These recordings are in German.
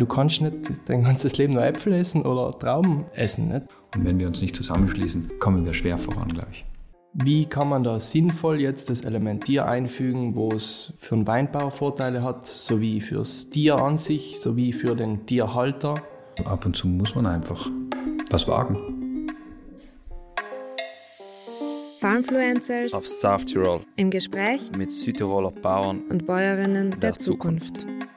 Du kannst nicht dein ganzes Leben nur Äpfel essen oder Trauben essen. Nicht? Und wenn wir uns nicht zusammenschließen, kommen wir schwer voran, glaube ich. Wie kann man da sinnvoll jetzt das Element Tier einfügen, wo es für den Weinbau Vorteile hat, sowie fürs Tier an sich, sowie für den Tierhalter? Ab und zu muss man einfach was wagen. Farmfluencers auf South Tirol im Gespräch mit Südtiroler Bauern und Bäuerinnen der, der Zukunft. Zukunft.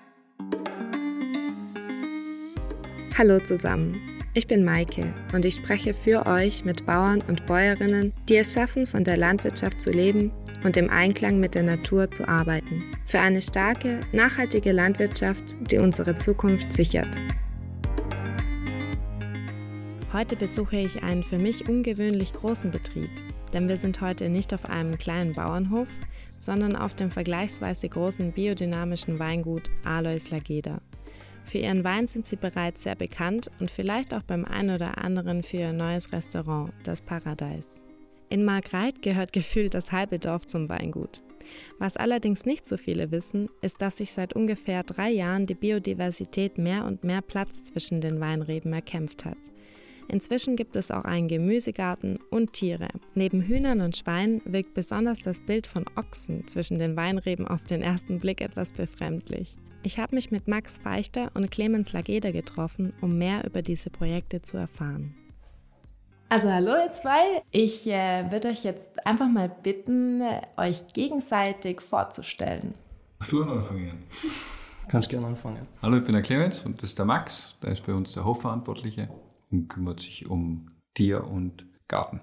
Hallo zusammen, ich bin Maike und ich spreche für euch mit Bauern und Bäuerinnen, die es schaffen, von der Landwirtschaft zu leben und im Einklang mit der Natur zu arbeiten. Für eine starke, nachhaltige Landwirtschaft, die unsere Zukunft sichert. Heute besuche ich einen für mich ungewöhnlich großen Betrieb, denn wir sind heute nicht auf einem kleinen Bauernhof, sondern auf dem vergleichsweise großen biodynamischen Weingut Alois Lageda. Für ihren Wein sind sie bereits sehr bekannt und vielleicht auch beim einen oder anderen für ihr neues Restaurant, das Paradise. In Margreit gehört gefühlt das halbe Dorf zum Weingut. Was allerdings nicht so viele wissen, ist, dass sich seit ungefähr drei Jahren die Biodiversität mehr und mehr Platz zwischen den Weinreben erkämpft hat. Inzwischen gibt es auch einen Gemüsegarten und Tiere. Neben Hühnern und Schweinen wirkt besonders das Bild von Ochsen zwischen den Weinreben auf den ersten Blick etwas befremdlich. Ich habe mich mit Max Feichter und Clemens Lageda getroffen, um mehr über diese Projekte zu erfahren. Also hallo ihr zwei, ich äh, würde euch jetzt einfach mal bitten, euch gegenseitig vorzustellen. Hast du oder fangen an? Kannst gerne anfangen. Hallo, ich bin der Clemens und das ist der Max. Der ist bei uns der Hofverantwortliche und kümmert sich um Tier und Garten.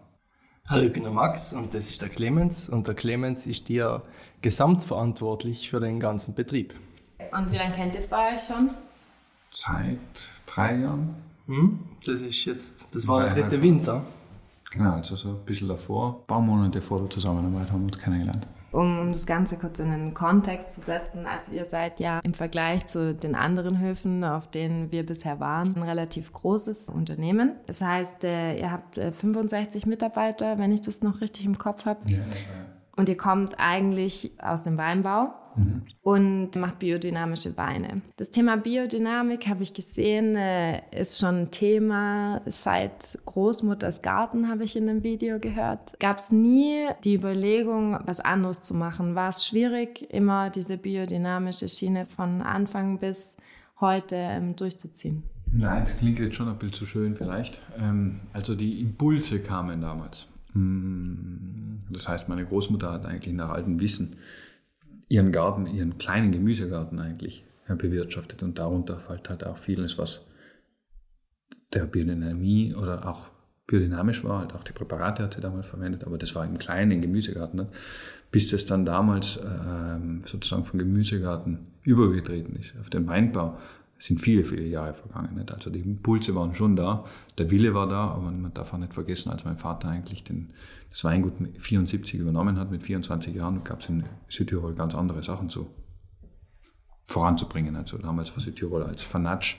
Hallo, ich bin der Max und das ist der Clemens und der Clemens ist dir gesamtverantwortlich für den ganzen Betrieb. Und wie lange kennt ihr zwei euch schon? Seit drei Jahren. Hm? Das ist jetzt, das war der dritte Winter. Genau, also so ein bisschen davor. Ein paar Monate vor der Zusammenarbeit haben wir uns kennengelernt. Um, um das Ganze kurz in den Kontext zu setzen, also ihr seid ja im Vergleich zu den anderen Höfen, auf denen wir bisher waren, ein relativ großes Unternehmen. Das heißt, äh, ihr habt äh, 65 Mitarbeiter, wenn ich das noch richtig im Kopf habe. Ja, Und ihr kommt eigentlich aus dem Weinbau und macht biodynamische Weine. Das Thema Biodynamik, habe ich gesehen, äh, ist schon ein Thema seit Großmutters Garten, habe ich in einem Video gehört. Gab es nie die Überlegung, was anderes zu machen? War es schwierig, immer diese biodynamische Schiene von Anfang bis heute ähm, durchzuziehen? Nein, das klingt jetzt schon ein bisschen zu schön vielleicht. Ähm, also die Impulse kamen damals. Mm, Das heißt, meine Großmutter hat eigentlich nach altem Wissen ihren Garten, ihren kleinen Gemüsegarten eigentlich bewirtschaftet und darunter fällt halt auch vieles, was der Biodynamie oder auch biodynamisch war, halt auch die Präparate hat sie damals verwendet, aber das war im kleinen Gemüsegarten, ne? bis das dann damals ähm, sozusagen vom Gemüsegarten übergetreten ist auf den Weinbau. Es sind viele, viele Jahre vergangen. Nicht? Also die Impulse waren schon da, der Wille war da, aber man darf auch nicht vergessen, als mein Vater eigentlich den, das Weingut mit 74 übernommen hat, mit 24 Jahren, gab es in Südtirol ganz andere Sachen zu voranzubringen. Also damals war Südtirol als Fanatsch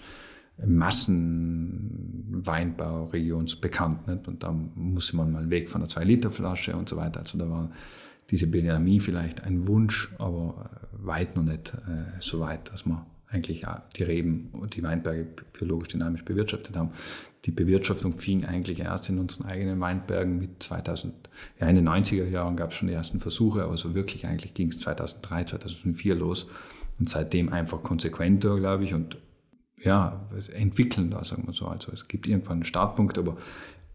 Massenweinbauregions bekannt. Nicht? Und da musste man mal weg von der 2-Liter-Flasche und so weiter. Also da war diese Biodynamie vielleicht ein Wunsch, aber äh, weit noch nicht äh, so weit, dass man eigentlich die Reben und die Weinberge biologisch dynamisch bewirtschaftet haben. Die Bewirtschaftung fing eigentlich erst in unseren eigenen Weinbergen mit 2000, ja in den 90er Jahren gab es schon die ersten Versuche, aber so wirklich eigentlich ging es 2003, 2004 los und seitdem einfach konsequenter, glaube ich, und ja, entwickeln da, sagen wir so. Also es gibt irgendwann einen Startpunkt, aber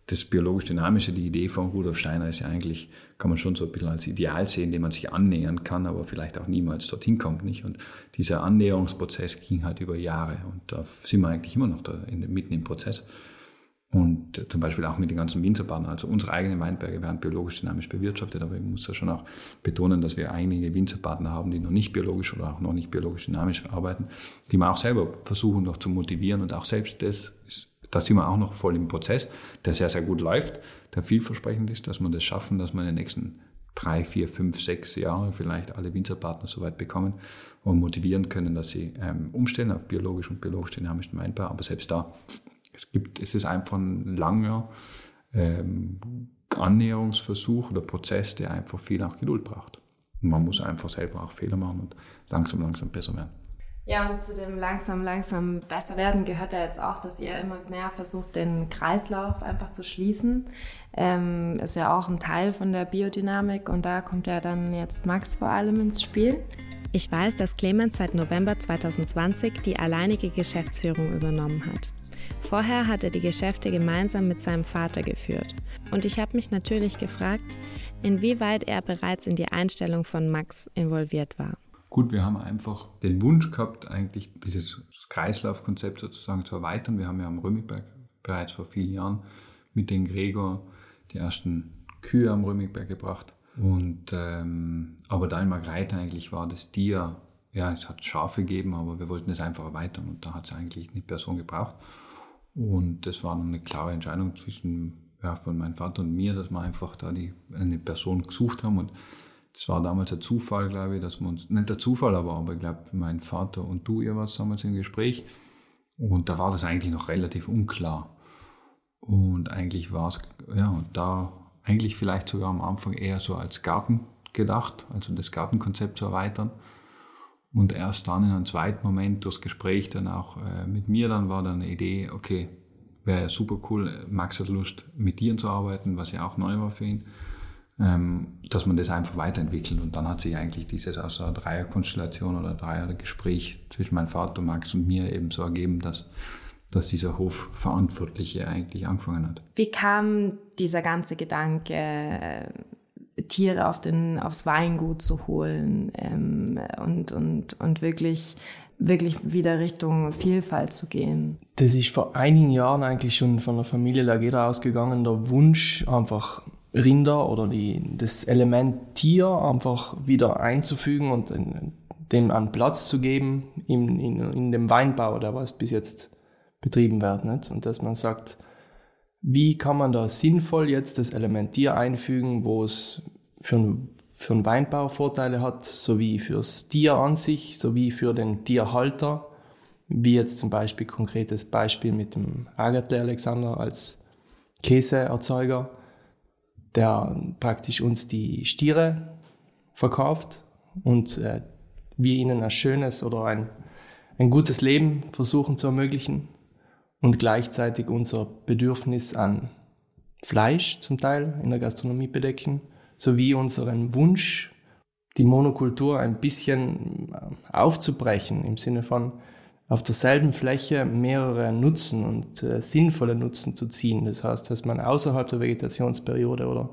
das biologisch-dynamische, die Idee von Rudolf Steiner ist ja eigentlich, kann man schon so ein bisschen als Ideal sehen, dem man sich annähern kann, aber vielleicht auch niemals dorthin kommt, nicht? Und dieser Annäherungsprozess ging halt über Jahre und da sind wir eigentlich immer noch da in, mitten im Prozess. Und zum Beispiel auch mit den ganzen Winzerpartnern. Also unsere eigenen Weinberge werden biologisch dynamisch bewirtschaftet, aber ich muss ja schon auch betonen, dass wir einige Winzerpartner haben, die noch nicht biologisch oder auch noch nicht biologisch dynamisch arbeiten, die wir auch selber versuchen noch zu motivieren und auch selbst das ist, da sind wir auch noch voll im Prozess, der sehr, sehr gut läuft, der vielversprechend ist, dass wir das schaffen, dass wir in den nächsten drei, vier, fünf, sechs Jahre vielleicht alle Winzerpartner so weit bekommen und motivieren können, dass sie ähm, umstellen auf biologisch und biologisch dynamischen Weinbau. Aber selbst da, es gibt, es ist einfach ein langer ähm, Annäherungsversuch oder Prozess, der einfach viel auch Geduld braucht. Und man muss einfach selber auch Fehler machen und langsam, langsam besser werden. Ja, und zu dem langsam, langsam besser werden gehört ja jetzt auch, dass ihr immer mehr versucht, den Kreislauf einfach zu schließen. Ähm, ist ja auch ein Teil von der Biodynamik und da kommt ja dann jetzt Max vor allem ins Spiel. Ich weiß, dass Clemens seit November 2020 die alleinige Geschäftsführung übernommen hat. Vorher hat er die Geschäfte gemeinsam mit seinem Vater geführt. Und ich habe mich natürlich gefragt, inwieweit er bereits in die Einstellung von Max involviert war. Gut, wir haben einfach den Wunsch gehabt, eigentlich dieses Kreislaufkonzept sozusagen zu erweitern. Wir haben ja am Römigberg bereits vor vielen Jahren mit den Gregor die ersten Kühe am Römigberg gebracht. Und, ähm, aber da in Margreite eigentlich war das Tier, ja, es hat Schafe gegeben, aber wir wollten es einfach erweitern und da hat es eigentlich eine Person gebraucht. Und das war eine klare Entscheidung zwischen, ja, von meinem Vater und mir, dass wir einfach da die, eine Person gesucht haben und das war damals ein Zufall, glaube ich, dass wir uns, nicht der Zufall aber, aber ich glaube, mein Vater und du, ihr wart damals im Gespräch. Und da war das eigentlich noch relativ unklar. Und eigentlich war es, ja, und da eigentlich vielleicht sogar am Anfang eher so als Garten gedacht, also das Gartenkonzept zu erweitern. Und erst dann in einem zweiten Moment durchs Gespräch dann auch äh, mit mir, dann war dann eine Idee, okay, wäre super cool, Max hat Lust, mit dir zu arbeiten, was ja auch neu war für ihn ähm, dass man das einfach weiterentwickelt. Und dann hat sich eigentlich dieses aus einer Dreierkonstellation oder Dreiergespräch zwischen meinem Vater, Max und mir eben so ergeben, dass, dass dieser Hofverantwortliche eigentlich angefangen hat. Wie kam dieser ganze Gedanke, äh, Tiere auf den, aufs Weingut zu holen ähm, und, und, und wirklich wirklich wieder Richtung Vielfalt zu gehen. Das ist vor einigen Jahren eigentlich schon von der Familie Lageda ausgegangen, der Wunsch, einfach Rinder oder die, das Element Tier einfach wieder einzufügen und dem an Platz zu geben in, in, in dem Weinbau, der was bis jetzt betrieben wird. Nicht? Und dass man sagt, wie kann man da sinnvoll jetzt das Element Tier einfügen, wo es für, für den Weinbau Vorteile hat, sowie fürs Tier an sich, sowie für den Tierhalter, wie jetzt zum Beispiel konkretes Beispiel mit dem Agatle Alexander als Käseerzeuger der praktisch uns die Stiere verkauft und äh, wir ihnen ein schönes oder ein, ein gutes Leben versuchen zu ermöglichen und gleichzeitig unser Bedürfnis an Fleisch zum Teil in der Gastronomie bedecken, sowie unseren Wunsch, die Monokultur ein bisschen äh, aufzubrechen im Sinne von auf derselben Fläche mehrere Nutzen und äh, sinnvolle Nutzen zu ziehen. Das heißt, dass man außerhalb der Vegetationsperiode oder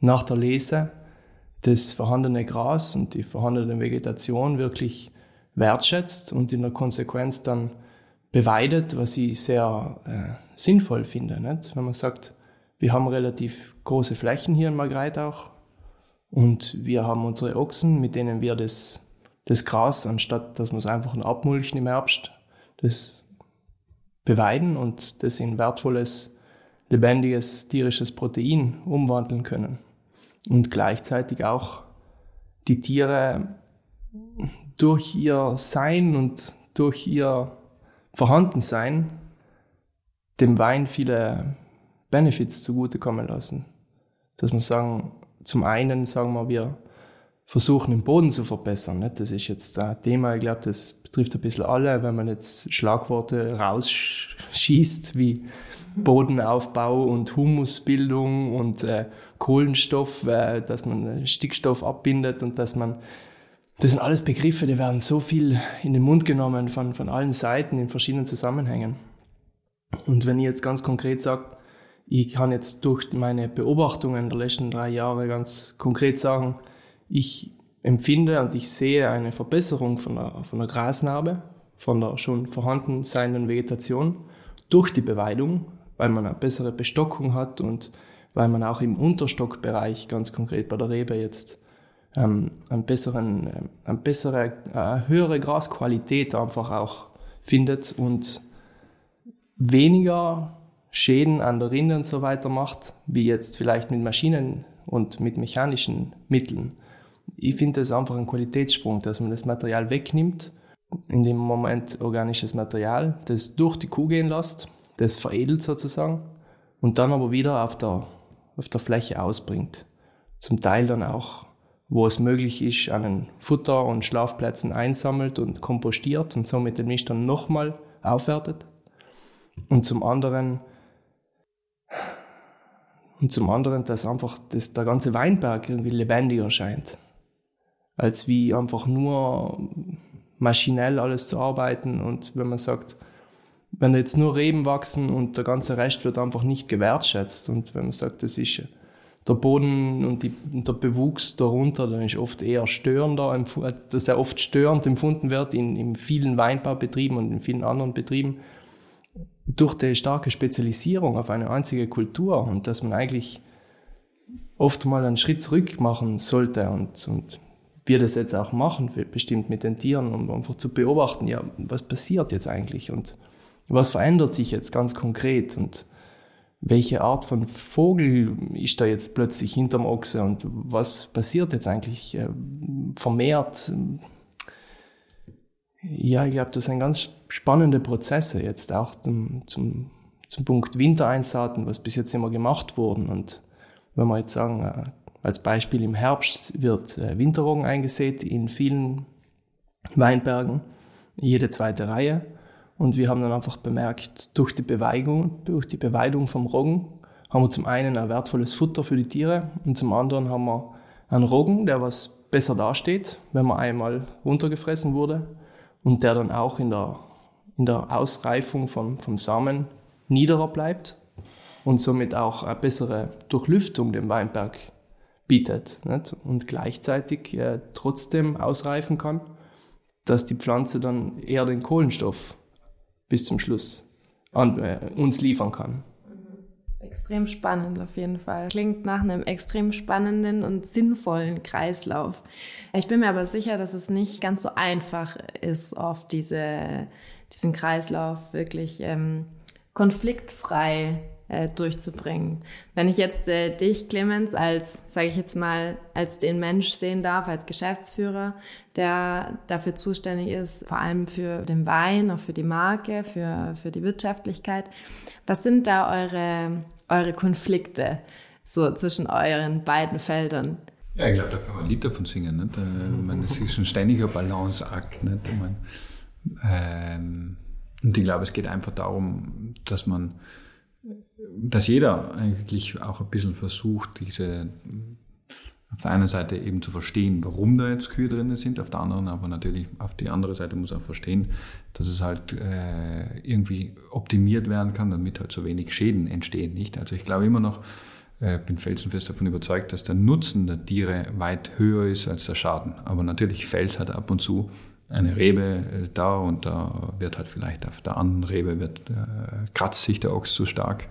nach der Lese das vorhandene Gras und die vorhandene Vegetation wirklich wertschätzt und in der Konsequenz dann beweidet, was ich sehr äh, sinnvoll finde. Nicht? Wenn man sagt, wir haben relativ große Flächen hier in Margreit auch und wir haben unsere Ochsen, mit denen wir das das Gras, anstatt dass wir es einfach abmulchen im Herbst, das beweiden und das in wertvolles, lebendiges tierisches Protein umwandeln können. Und gleichzeitig auch die Tiere durch ihr Sein und durch ihr Vorhandensein dem Wein viele Benefits zugutekommen lassen. Dass wir sagen, zum einen sagen wir, wir versuchen, den Boden zu verbessern. Nicht? Das ist jetzt ein Thema, ich glaube, das betrifft ein bisschen alle, wenn man jetzt Schlagworte rausschießt wie Bodenaufbau und Humusbildung und äh, Kohlenstoff, äh, dass man Stickstoff abbindet und dass man das sind alles Begriffe, die werden so viel in den Mund genommen von, von allen Seiten in verschiedenen Zusammenhängen. Und wenn ich jetzt ganz konkret sage, ich kann jetzt durch meine Beobachtungen der letzten drei Jahre ganz konkret sagen, ich empfinde und ich sehe eine Verbesserung von der, von der Grasnarbe, von der schon vorhanden seienden Vegetation durch die Beweidung, weil man eine bessere Bestockung hat und weil man auch im Unterstockbereich, ganz konkret bei der Rebe jetzt, ähm, einen besseren, äh, eine bessere, eine höhere Grasqualität einfach auch findet und weniger Schäden an der Rinde und so weiter macht, wie jetzt vielleicht mit Maschinen und mit mechanischen Mitteln ich finde das einfach ein Qualitätssprung, dass man das Material wegnimmt, in dem Moment organisches Material, das durch die Kuh gehen lässt, das veredelt sozusagen und dann aber wieder auf der, auf der Fläche ausbringt. Zum Teil dann auch wo es möglich ist, an Futter- und Schlafplätzen einsammelt und kompostiert und somit den Mist dann nochmal aufwertet. Und zum anderen, und zum anderen, dass einfach das, der ganze Weinberg irgendwie lebendiger scheint, als wie einfach nur maschinell alles zu arbeiten. Und wenn man sagt, wenn jetzt nur Reben wachsen und der ganze Rest wird einfach nicht gewertschätzt und wenn man sagt, das ist der Boden und, die, der Bewuchs darunter, dann ist oft eher störender, dass der oft störend empfunden wird in, in vielen Weinbaubetrieben und in vielen anderen Betrieben. Durch die starke Spezialisierung auf eine einzige Kultur und dass man eigentlich oft mal einen Schritt zurück machen sollte und, und wir das jetzt auch machen, bestimmt mit den Tieren, um einfach zu beobachten, ja, was passiert jetzt eigentlich und was verändert sich jetzt ganz konkret und welche Art von Vogel ist da jetzt plötzlich hinterm Ochse und was passiert jetzt eigentlich äh, vermehrt? Ja, ich glaube, das sind ganz spannende Prozesse jetzt auch zum, zum, zum Punkt Wintereinsaten, was bis jetzt immer gemacht wurden. Und wenn wir jetzt sagen, äh, als Beispiel im Herbst wird äh, Winterroggen eingesät in vielen Weinbergen, jede zweite Reihe. Und wir haben dann einfach bemerkt, durch die Beweigung, durch die Beweidung vom Roggen haben wir zum einen ein wertvolles Futter für die Tiere und zum anderen haben wir einen Roggen, der was besser dasteht, wenn man einmal runtergefressen wurde und der dann auch in der, in der Ausreifung vom, vom Samen niederer bleibt und somit auch eine bessere Durchlüftung dem Weinberg bietet nicht? und gleichzeitig äh, trotzdem ausreifen kann, dass die Pflanze dann eher den Kohlenstoff bis zum Schluss an, äh, uns liefern kann. Extrem spannend auf jeden Fall. Klingt nach einem extrem spannenden und sinnvollen Kreislauf. Ich bin mir aber sicher, dass es nicht ganz so einfach ist, oft diese, diesen Kreislauf wirklich ähm, konfliktfrei äh, durchzubringen. Wenn ich jetzt äh, dich, Clemens, als, sage ich jetzt mal, als den Mensch sehen darf, als Geschäftsführer, der dafür zuständig ist, vor allem für den Wein, auch für die Marke, für, für die Wirtschaftlichkeit. Was sind da eure, eure Konflikte so zwischen euren beiden Feldern? Ja, ich glaube, da kann man ein Lied davon singen. Nicht? Äh, ich meine, es ist ein ständiger Balanceakt. Nicht? Ich ähm, und ich glaube, es geht einfach darum, dass man dass jeder eigentlich auch ein bisschen versucht, diese auf der einen Seite eben zu verstehen, warum da jetzt Kühe drin sind, auf der anderen aber natürlich auf die andere Seite muss auch verstehen, dass es halt äh, irgendwie optimiert werden kann, damit halt so wenig Schäden entstehen, nicht? Also ich glaube immer noch, äh, bin felsenfest davon überzeugt, dass der Nutzen der Tiere weit höher ist als der Schaden. Aber natürlich fällt halt ab und zu eine Rebe äh, da und da wird halt vielleicht auf der anderen Rebe wird, äh, kratzt sich der Ochs zu stark.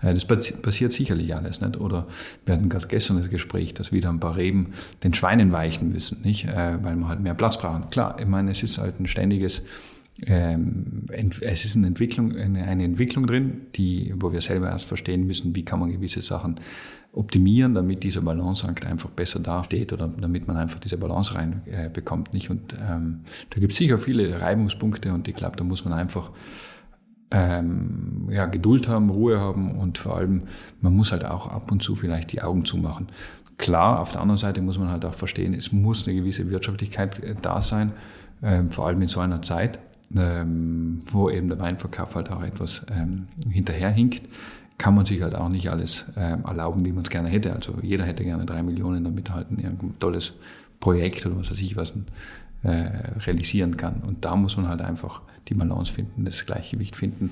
Äh, das passiert sicherlich alles, nicht? Oder wir hatten gerade gestern das Gespräch, dass wieder ein paar Reben den Schweinen weichen müssen, nicht? Äh, weil wir halt mehr Platz brauchen. Klar, ich meine, es ist halt ein ständiges ähm, es ist eine Entwicklung, eine, eine Entwicklung drin, die, wo wir selber erst verstehen müssen, wie kann man gewisse Sachen optimieren, damit dieser Balanceakt einfach besser dasteht oder damit man einfach diese Balance rein äh? Und ähm, da gibt es sicher viele Reibungspunkte und ich glaube, da muss man einfach ähm, ja, Geduld haben, Ruhe haben und vor allem, man muss halt auch ab und zu vielleicht die Augen zumachen. Klar, auf der anderen Seite muss man halt auch verstehen, es muss eine gewisse Wirtschaftlichkeit äh, da sein, ähm, vor allem in so einer Zeit, ähm, wo eben der Weinverkauf halt auch etwas ähm, hinterherhinkt kann man sich halt auch nicht alles äh, erlauben, wie man es gerne hätte. Also jeder hätte gerne drei Millionen, damit halt ein irgendein tolles Projekt oder was weiß ich was äh, realisieren kann. Und da muss man halt einfach die Balance finden, das Gleichgewicht finden.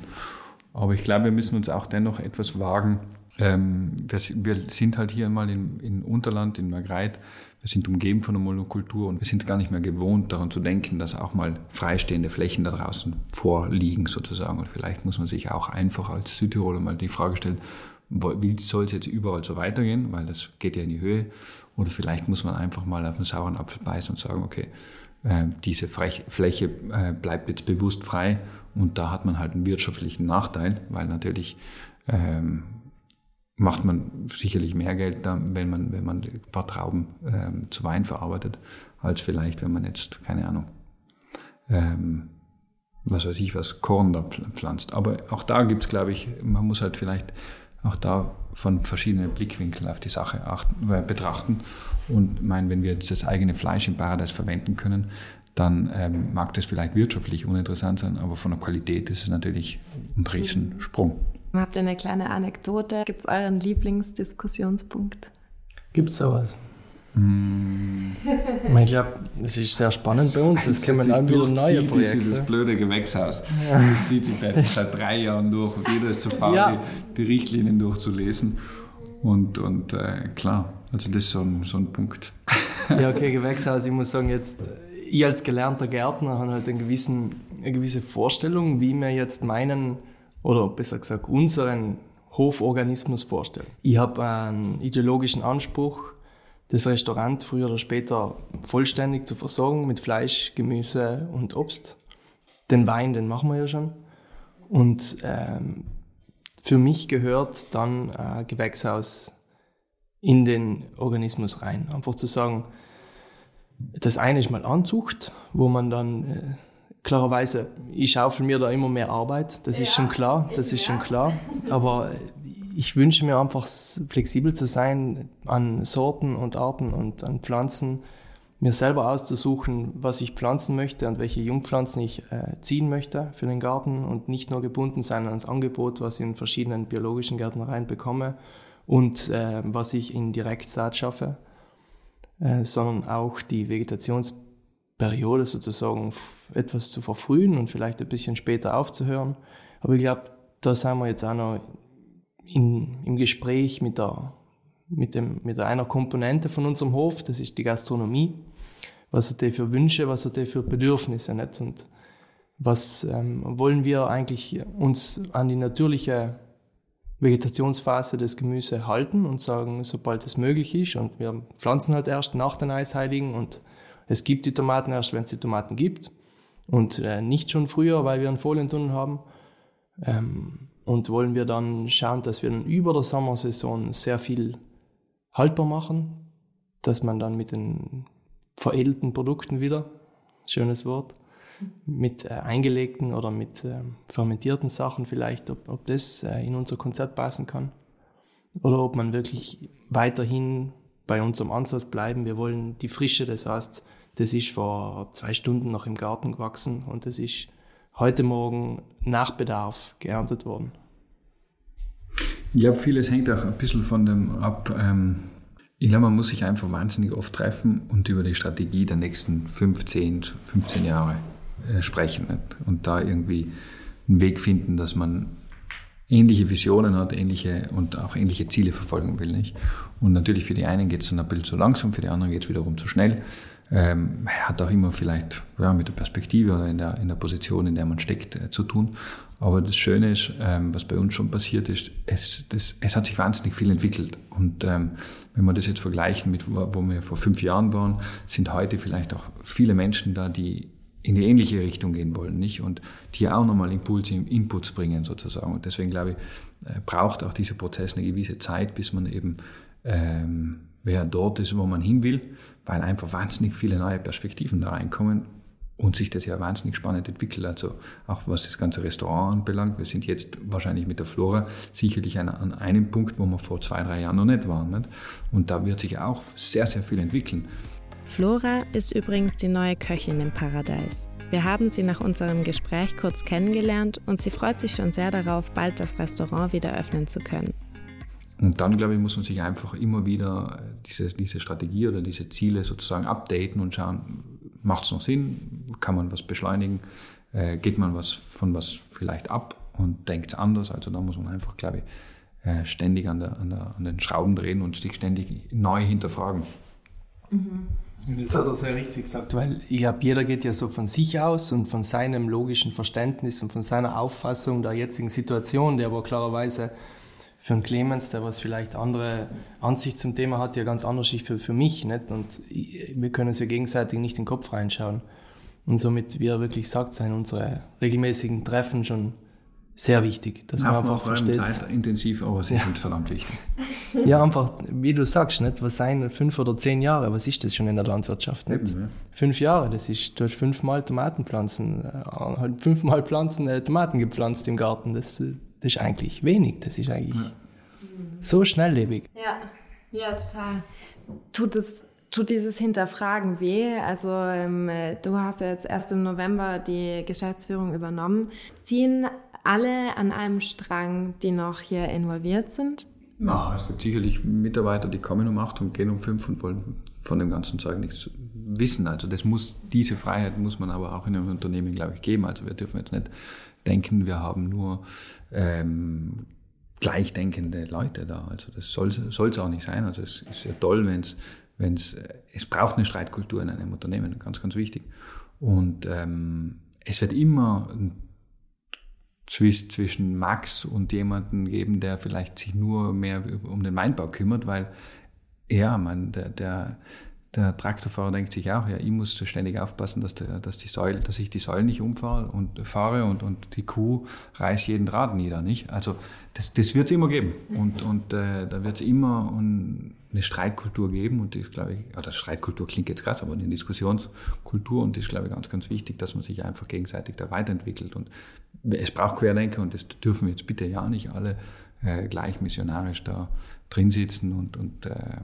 Aber ich glaube, wir müssen uns auch dennoch etwas wagen. Ähm, das, wir sind halt hier mal in, in Unterland, in Margreit, wir sind umgeben von der Monokultur und wir sind gar nicht mehr gewohnt, daran zu denken, dass auch mal freistehende Flächen da draußen vorliegen sozusagen. Und vielleicht muss man sich auch einfach als Südtiroler mal die Frage stellen, wie soll es jetzt überall so weitergehen, weil das geht ja in die Höhe. Oder vielleicht muss man einfach mal auf einen sauren Apfel beißen und sagen, okay, äh, diese Fläche äh, bleibt jetzt bewusst frei und da hat man halt einen wirtschaftlichen Nachteil, weil natürlich ähm, macht man sicherlich mehr Geld, wenn man, wenn man ein paar Trauben ähm, zu Wein verarbeitet, als vielleicht, wenn man jetzt, keine Ahnung, ähm, was weiß ich, was Korn da pflanzt. Aber auch da gibt's, glaube ich, man muss halt vielleicht auch da von verschiedenen Blickwinkeln auf die Sache achten, äh, betrachten. Und meine, wenn wir jetzt das eigene Fleisch im Paradies verwenden können, dann ähm, mag das vielleicht wirtschaftlich uninteressant sein, aber von der Qualität ist es natürlich ein Riesensprung. Habt ihr eine kleine Anekdote? Gibt es euren Lieblingsdiskussionspunkt? Gibt es sowas? Mm. ich glaube, es ist sehr spannend bei uns. Es kommen dann wieder neue Projekte. Das ist das blöde Gewächshaus. Ja. Das zieht sich seit drei Jahren durch. Und jeder ist zu faul, ja. die, die, Richtlinien durchzulesen. Und, und äh, klar, also das ist so ein, so ein Punkt. Ja, okay, Gewächshaus. Ich muss sagen, jetzt, ich als gelernter Gärtner habe halt einen gewissen, eine gewisse Vorstellung, wie wir jetzt meinen, oder besser gesagt, unseren Hoforganismus vorstellen. Ich habe einen ideologischen Anspruch, das Restaurant früher oder später vollständig zu versorgen mit Fleisch, Gemüse und Obst. Den Wein, den machen wir ja schon. Und ähm, für mich gehört dann äh, Gewächshaus in den Organismus rein. Einfach zu sagen, das eine ist mal Anzucht, wo man dann äh, klarerweise, ich schaufel mir da immer mehr Arbeit, das ja, ist schon klar, das ist schon klar. Aber ich wünsche mir einfach flexibel zu sein an Sorten und Arten und an Pflanzen, mir selber auszusuchen, was ich pflanzen möchte und welche Jungpflanzen ich äh, ziehen möchte für den Garten und nicht nur gebunden sein ans Angebot, was ich in verschiedenen biologischen Gärtnereien bekomme und äh, was ich in Direktsaat schaffe, äh, sondern auch die Vegetationsperiode sozusagen etwas zu verfrühen und vielleicht ein bisschen später aufzuhören. Aber ich glaube, da sind wir jetzt auch noch in, im Gespräch mit der, mit, dem, mit einer Komponente von unserem Hof, das ist die Gastronomie. Was hat der für Wünsche, was hat der für Bedürfnisse, nicht? Und was ähm, wollen wir eigentlich uns an die natürliche Vegetationsphase des Gemüse halten und sagen, sobald es möglich ist, und wir pflanzen halt erst nach den Eisheiligen und es gibt die Tomaten erst, wenn es die Tomaten gibt und äh, nicht schon früher, weil wir einen Folientunnel haben. Ähm, und wollen wir dann schauen, dass wir dann über der Sommersaison sehr viel haltbar machen, dass man dann mit den veredelten Produkten wieder, schönes Wort, mit äh, eingelegten oder mit äh, fermentierten Sachen vielleicht, ob, ob das äh, in unser Konzept passen kann. Oder ob man wirklich weiterhin bei unserem Ansatz bleiben. Wir wollen die Frische, das heißt, das ist vor zwei Stunden noch im Garten gewachsen und das ist heute Morgen nach Bedarf geerntet worden. Ja, vieles hängt auch ein bisschen von dem ab. Ähm, ich glaube, man muss sich einfach wahnsinnig oft treffen und über die Strategie der nächsten 15, 15 Jahre äh, sprechen und da irgendwie einen Weg finden, dass man ähnliche Visionen hat, ähnliche und auch ähnliche Ziele verfolgen will. Nicht? Und natürlich für die einen geht es dann ein bisschen zu langsam, für die anderen geht es wiederum zu schnell. Ähm, hat auch immer vielleicht ja, mit der Perspektive oder in der, in der Position, in der man steckt, äh, zu tun. Aber das Schöne ist, ähm, was bei uns schon passiert ist, es, das, es hat sich wahnsinnig viel entwickelt. Und ähm, wenn wir das jetzt vergleichen mit, wo, wo wir vor fünf Jahren waren, sind heute vielleicht auch viele Menschen da, die in die ähnliche Richtung gehen wollen, nicht? Und die auch nochmal Impulse, Inputs bringen sozusagen. Und deswegen glaube ich, äh, braucht auch dieser Prozess eine gewisse Zeit, bis man eben ähm, wer dort ist, wo man hin will, weil einfach wahnsinnig viele neue Perspektiven da reinkommen und sich das ja wahnsinnig spannend entwickelt. Also auch was das ganze Restaurant anbelangt. Wir sind jetzt wahrscheinlich mit der Flora sicherlich an, an einem Punkt, wo wir vor zwei, drei Jahren noch nicht waren. Nicht? Und da wird sich auch sehr, sehr viel entwickeln. Flora ist übrigens die neue Köchin im Paradies. Wir haben sie nach unserem Gespräch kurz kennengelernt und sie freut sich schon sehr darauf, bald das Restaurant wieder öffnen zu können. Und dann, glaube ich, muss man sich einfach immer wieder diese, diese Strategie oder diese Ziele sozusagen updaten und schauen, macht es noch Sinn? Kann man was beschleunigen? Äh, geht man was von was vielleicht ab und denkt es anders? Also da muss man einfach, glaube ich, äh, ständig an, der, an, der, an den Schrauben drehen und sich ständig neu hinterfragen. Mhm. Das hat er sehr richtig gesagt, weil ich glaube, jeder geht ja so von sich aus und von seinem logischen Verständnis und von seiner Auffassung der jetzigen Situation, der aber klarerweise für einen Clemens, der was vielleicht andere Ansicht zum Thema hat, ja ganz anders ist für, für mich. Nicht? Und wir können uns ja gegenseitig nicht in den Kopf reinschauen. Und somit, wie er wirklich sagt, sind unsere regelmäßigen Treffen schon sehr wichtig, dass man einfach versteht. Zeitintensiv, aber sie ja. sind verdammt wichtig. Ja, einfach, wie du sagst, nicht? was seien fünf oder zehn Jahre, was ist das schon in der Landwirtschaft? Nicht? Eben, ja. Fünf Jahre, das ist, du hast fünfmal Tomatenpflanzen, äh, fünfmal Pflanzen, äh, Tomaten gepflanzt im Garten, das, das ist eigentlich wenig, das ist eigentlich... Ja. so schnelllebig. Ja, ja, total. Tut es tut dieses Hinterfragen weh? Also ähm, du hast ja jetzt erst im November die Geschäftsführung übernommen. Ziehen alle an einem Strang, die noch hier involviert sind? Na, es gibt sicherlich Mitarbeiter, die kommen um acht und gehen um fünf und wollen von dem ganzen Zeug nichts wissen. Also das muss, diese Freiheit muss man aber auch in einem Unternehmen, glaube ich, geben. Also wir dürfen jetzt nicht denken, wir haben nur ähm, gleichdenkende Leute da. Also das soll es auch nicht sein. Also es ist ja toll, wenn es wenn's, es braucht eine Streitkultur in einem Unternehmen, ganz, ganz wichtig. Und ähm, es wird immer ein zwischen Max und jemanden geben, der vielleicht sich nur mehr um den Weinbau kümmert, weil ja, man, der, der, der Traktorfahrer denkt sich auch, ja, ich muss ständig aufpassen, dass, der, dass, die Säule, dass ich die Säule nicht umfahre und fahre und, und die Kuh reißt jeden Draht nieder, nicht? Also das, das wird es immer geben und, und äh, da wird es immer ein, eine Streitkultur geben und das glaube ich, oder Streitkultur klingt jetzt krass, aber eine Diskussionskultur und das ist glaube ich ganz, ganz wichtig, dass man sich einfach gegenseitig da weiterentwickelt und es braucht Querdenker und das dürfen wir jetzt bitte ja nicht alle äh, gleich missionarisch da drin sitzen und, und äh,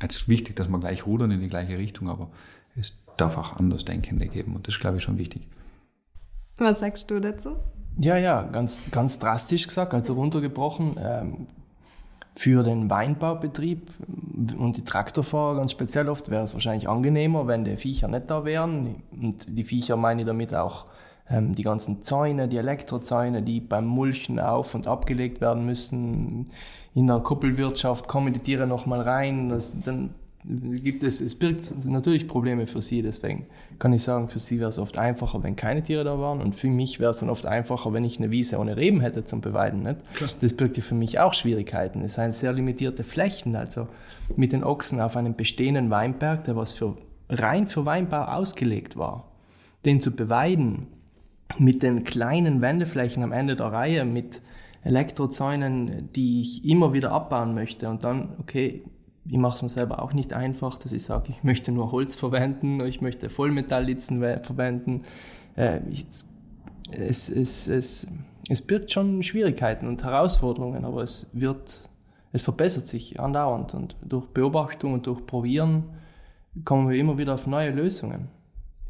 es ist wichtig, dass wir gleich rudern in die gleiche Richtung, aber es darf auch Andersdenkende geben und das ist glaube ich schon wichtig. Was sagst du dazu? Ja, ja, ganz, ganz drastisch gesagt, also runtergebrochen. Ähm, für den Weinbaubetrieb und die Traktorfahrer ganz speziell oft wäre es wahrscheinlich angenehmer, wenn die Viecher nicht da wären. Und die Viecher meine ich damit auch ähm, die ganzen Zäune, die Elektrozäune, die beim Mulchen auf- und abgelegt werden müssen. In der Kuppelwirtschaft kommen die Tiere nochmal rein. Das, dann gibt es, es birgt natürlich Probleme für sie. Deswegen kann ich sagen, für sie wäre es oft einfacher, wenn keine Tiere da waren. Und für mich wäre es dann oft einfacher, wenn ich eine Wiese ohne Reben hätte zum Beweiden. Nicht? Das birgt ja für mich auch Schwierigkeiten. Es sind sehr limitierte Flächen. Also mit den Ochsen auf einem bestehenden Weinberg, der was für, rein für Weinbau ausgelegt war, den zu beweiden mit den kleinen Wendeflächen am Ende der Reihe, mit Elektrozäunen, die ich immer wieder abbauen möchte und dann, okay, ich mache es mir selber auch nicht einfach, dass ich sage, ich möchte nur Holz verwenden, ich möchte Vollmetalllitzen verwenden. Äh, es, es, es, es birgt schon Schwierigkeiten und Herausforderungen, aber es wird, es verbessert sich andauernd und durch Beobachtung und durch Probieren kommen wir immer wieder auf neue Lösungen.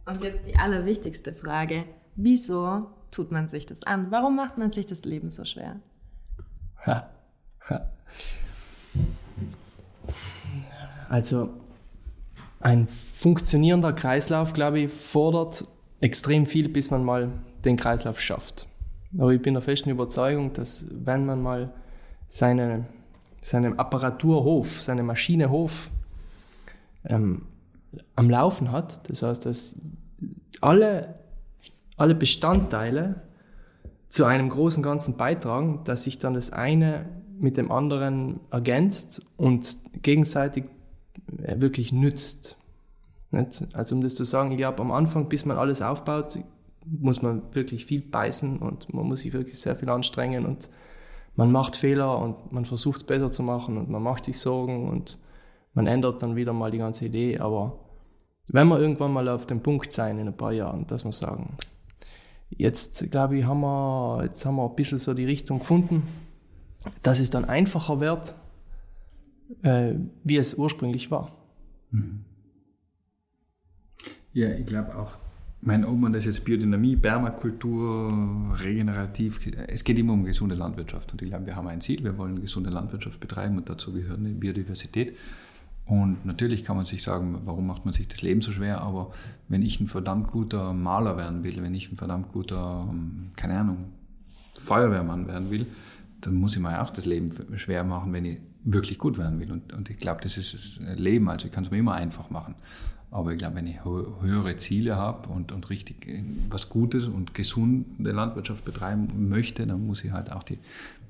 Und jetzt die allerwichtigste Frage. Wieso tut man sich das an? Warum macht man sich das Leben so schwer? Also ein funktionierender Kreislauf, glaube ich, fordert extrem viel, bis man mal den Kreislauf schafft. Aber ich bin der festen Überzeugung, dass wenn man mal seine, seine Apparaturhof, seine Maschinehof ähm, am Laufen hat, das heißt, dass alle, alle Bestandteile zu einem großen Ganzen beitragen, dass sich dann das eine mit dem anderen ergänzt und gegenseitig äh, wirklich nützt. Nicht? Also um das zu sagen, ich glaube, am Anfang, bis man alles aufbaut, muss man wirklich viel beißen und man muss sich wirklich sehr viel anstrengen und man macht Fehler und man versucht es besser zu machen und man macht sich Sorgen und man ändert dann wieder mal die ganze Idee. Aber wenn wir irgendwann mal auf dem Punkt sein in ein paar Jahren, dass wir sagen, jetzt glaube ich, haben wir, jetzt haben wir ein bisschen so die Richtung gefunden, dass es dann einfacher wird, äh, wie es ursprünglich war. Mhm. Ja, ich glaube auch, mein, ob man das jetzt Biodynamie, Permakultur, regenerativ, es geht immer um gesunde Landwirtschaft. Und ich glaube, wir haben ein Ziel, wir wollen gesunde Landwirtschaft betreiben und dazu gehört eine Biodiversität. Und natürlich kann man sich sagen, warum macht man sich das Leben so schwer, aber wenn ich ein verdammt guter Maler werden will, wenn ich ein verdammt guter, ähm, keine Ahnung, Feuerwehrmann werden will, dann muss ich mir auch das Leben schwer machen, wenn ich wirklich gut werden will. Und, und ich glaube, das ist das Leben. Also ich kann es mir immer einfach machen. Aber ich glaube, wenn ich höhere Ziele habe und, und richtig äh, was Gutes und gesunde Landwirtschaft betreiben möchte, dann muss ich halt auch die,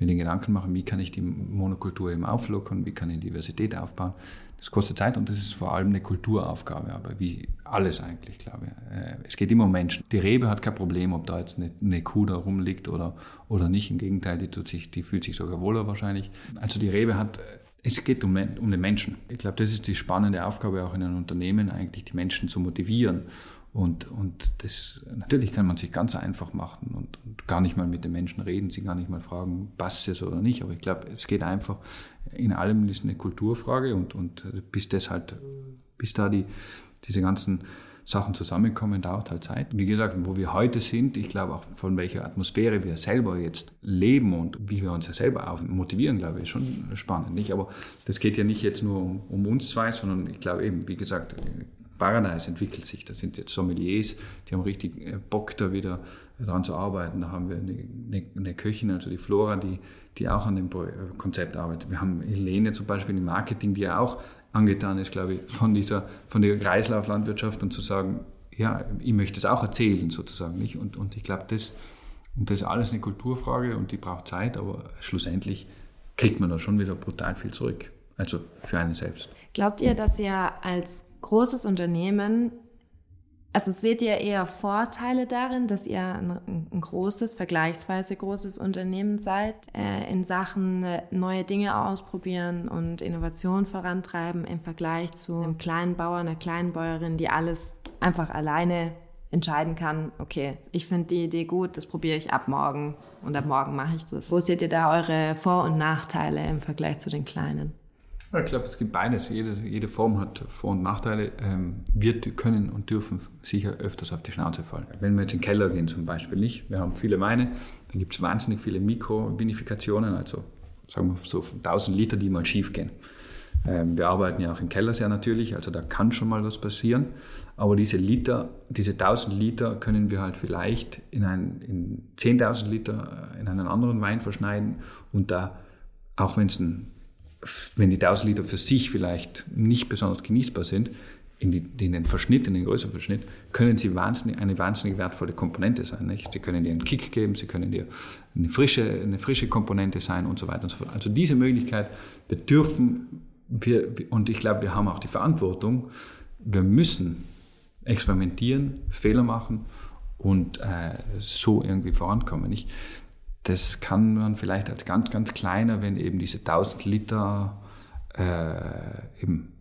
mir den Gedanken machen, wie kann ich die Monokultur eben auflockern, wie kann ich Diversität aufbauen. Das kostet Zeit und das ist vor allem eine Kulturaufgabe, aber wie alles eigentlich, glaube ich. Äh, es geht immer um Menschen. Die Rebe hat kein Problem, ob da jetzt eine, eine Kuh da rumliegt oder, oder nicht. Im Gegenteil, die, tut sich, die fühlt sich sogar wohler wahrscheinlich. Also die Rebe hat es geht um, um den Menschen. Ich glaube, das ist die spannende Aufgabe auch in einem Unternehmen, eigentlich die Menschen zu motivieren. Und, und das, natürlich kann man sich ganz einfach machen und, und gar nicht mal mit den Menschen reden, sie gar nicht mal fragen, passt es oder nicht. Aber ich glaube, es geht einfach, in allem ist eine Kulturfrage und, und bis das halt, bis da die, diese ganzen Sachen zusammenkommen, dauert halt Zeit. Wie gesagt, wo wir heute sind, ich glaube auch von welcher Atmosphäre wir selber jetzt leben und wie wir uns ja selber auch motivieren, glaube ich, ist schon spannend. Nicht? Aber das geht ja nicht jetzt nur um, um uns zwei, sondern ich glaube eben, wie gesagt, Paradise entwickelt sich. Da sind jetzt Sommeliers, die haben richtig äh, Bock, da wieder dran zu arbeiten. Da haben wir eine, eine, eine Köchin, also die Flora, die, die auch an dem äh, Konzept arbeitet. Wir haben Helene zum Beispiel im Marketing, die auch angetan ist, glaube ich, von dieser, von der Kreislauflandwirtschaft und zu sagen, ja, ich möchte es auch erzählen, sozusagen, nicht? Und, und ich glaube, das, und das ist alles eine Kulturfrage und die braucht Zeit, aber schlussendlich kriegt man da schon wieder brutal viel zurück. Also für einen selbst. Glaubt ihr, dass ihr als großes Unternehmen, also seht ihr eher Vorteile darin, dass ihr ein, ein großes, vergleichsweise großes Unternehmen seid, äh, in Sachen äh, neue Dinge ausprobieren und Innovation vorantreiben im Vergleich zu einem kleinen Bauer, einer kleinen Bäuerin, die alles einfach alleine entscheiden kann, okay, ich finde die Idee gut, das probiere ich ab morgen und ab morgen mache ich das. Wo seht ihr da eure Vor- und Nachteile im Vergleich zu den Kleinen? Ich glaube, es gibt beides. Jede, jede Form hat Vor- und Nachteile. Ähm, wir können und dürfen sicher öfters auf die Schnauze fallen. Wenn wir jetzt in den Keller gehen zum Beispiel nicht, wir haben viele Weine, dann gibt es wahnsinnig viele Mikrovinifikationen, also sagen wir so 1000 Liter, die mal schief gehen. Ähm, wir arbeiten ja auch im Keller sehr natürlich, also da kann schon mal was passieren. Aber diese Liter, diese 1000 Liter können wir halt vielleicht in, in 10.000 Liter in einen anderen Wein verschneiden und da, auch wenn es ein wenn die 1000 Liter für sich vielleicht nicht besonders genießbar sind, in, die, in den Verschnitt, in den größeren Verschnitt, können sie wahnsinnig, eine wahnsinnig wertvolle Komponente sein. Nicht? Sie können dir einen Kick geben, sie können dir eine frische, eine frische Komponente sein und so weiter und so fort. Also diese Möglichkeit, wir dürfen, wir, und ich glaube, wir haben auch die Verantwortung, wir müssen experimentieren, Fehler machen und äh, so irgendwie vorankommen. Nicht? Das kann man vielleicht als ganz, ganz kleiner, wenn eben diese 1000 Liter äh, eben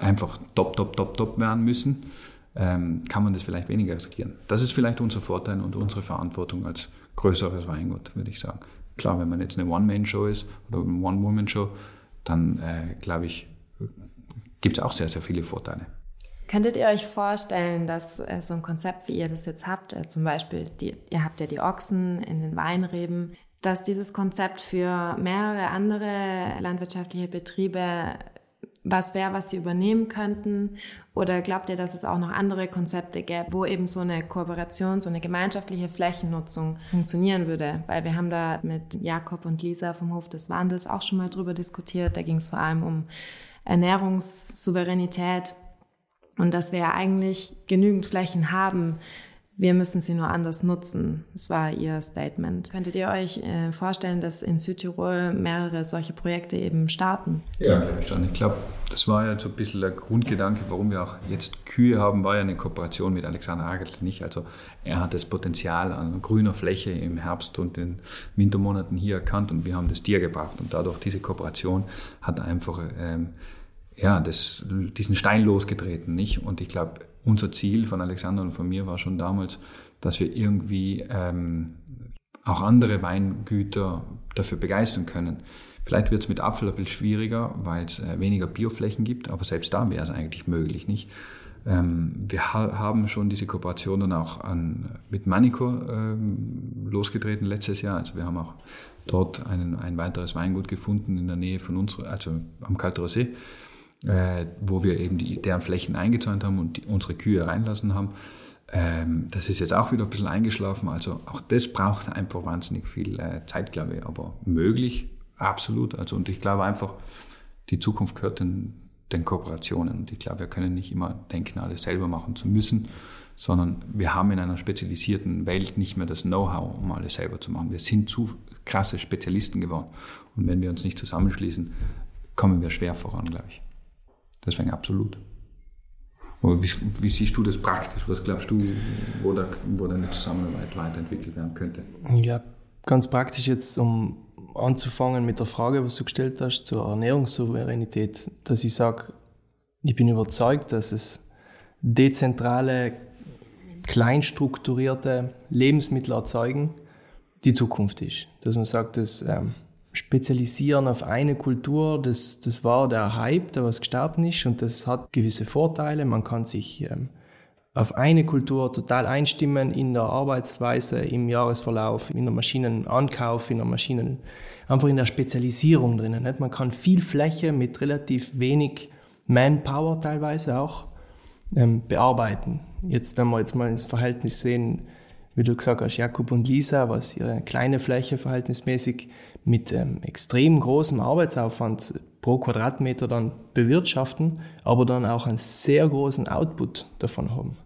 einfach top, top, top, top werden müssen, ähm, kann man das vielleicht weniger riskieren. Das ist vielleicht unser Vorteil und unsere Verantwortung als größeres Weingut, würde ich sagen. Klar, wenn man jetzt eine One-Man-Show ist oder eine One-Woman-Show, dann äh, glaube ich, gibt es auch sehr, sehr viele Vorteile. Könntet ihr euch vorstellen, dass äh, so ein Konzept, wie ihr das jetzt habt, äh, zum Beispiel, die, ihr habt ja die Ochsen in den Weinreben, dass dieses Konzept für mehrere andere landwirtschaftliche Betriebe was wäre, was sie übernehmen könnten? Oder glaubt ihr, dass es auch noch andere Konzepte gäbe, wo eben so eine Kooperation, so eine gemeinschaftliche Flächennutzung funktionieren würde? Weil wir haben da mit Jakob und Lisa vom Hof des Wandels auch schon mal drüber diskutiert. Da ging es vor allem um Ernährungssouveränität und dass wir ja eigentlich genügend Flächen haben. Wir müssen sie nur anders nutzen. Das war Ihr Statement. Könntet ihr euch äh, vorstellen, dass in Südtirol mehrere solche Projekte eben starten? Ja, glaube ich schon. Ich glaube, das war ja so ein bisschen der Grundgedanke, warum wir auch jetzt Kühe haben, war ja eine Kooperation mit Alexander Hagel nicht. Also er hat das Potenzial an grüner Fläche im Herbst und den Wintermonaten hier erkannt und wir haben das dir gebracht. Und dadurch diese Kooperation hat einfach ähm, ja, das, diesen Stein losgetreten, nicht? Und ich glaube, unser Ziel von Alexander und von mir war schon damals, dass wir irgendwie ähm, auch andere Weingüter dafür begeistern können. Vielleicht wird es mit Apfel ein bisschen schwieriger, weil es äh, weniger Bioflächen gibt, aber selbst da wäre es eigentlich möglich, nicht? Ähm, wir ha haben schon diese Kooperation dann auch an, mit Manico ähm, losgetreten letztes Jahr. Also wir haben auch dort einen, ein weiteres Weingut gefunden in der Nähe von uns, also am Kalterer See äh, wo wir eben die, deren Flächen eingezäunt haben und die, unsere Kühe reinlassen haben. Ähm, das ist jetzt auch wieder ein bisschen eingeschlafen. Also auch das braucht einfach wahnsinnig viel äh, Zeit, glaube ich. Aber möglich, absolut. Also und ich glaube einfach, die Zukunft gehört den, den Kooperationen. Und ich glaube, wir können nicht immer denken, alles selber machen zu müssen, sondern wir haben in einer spezialisierten Welt nicht mehr das Know-how, um alles selber zu machen. Wir sind zu krasse Spezialisten geworden. Und wenn wir uns nicht zusammenschließen, kommen wir schwer voran, glaube ich. Deswegen absolut. Wie, wie, siehst du das praktisch? Was glaubst du, wo, da, wo da eine Zusammenarbeit weiterentwickelt werden könnte? Ja, ganz praktisch jetzt, um anzufangen mit der Frage, was du gestellt hast zur Ernährungssouveränität, dass ich sage, ich bin überzeugt, dass es dezentrale kleinstrukturierte Lebensmittel erzeugen die Zukunft ist. Dass man sagt, das ähm, Spezialisieren auf eine Kultur, das, das war der Hype, der was gestartet ist und das hat gewisse Vorteile. Man kann sich ähm, auf eine Kultur total einstimmen in der Arbeitsweise, im Jahresverlauf, in der Maschinenankauf, in der Maschinen, einfach in der Spezialisierung drinnen. Nicht? Man kann viel Fläche mit relativ wenig Manpower teilweise auch ähm, bearbeiten. Jetzt, wenn wir jetzt mal ins Verhältnis sehen, wie du gesagt hast, Jakob und Lisa, was ihre kleine Fläche verhältnismäßig mit ähm, extrem großem Arbeitsaufwand pro Quadratmeter dann bewirtschaften, aber dann auch einen sehr großen Output davon haben.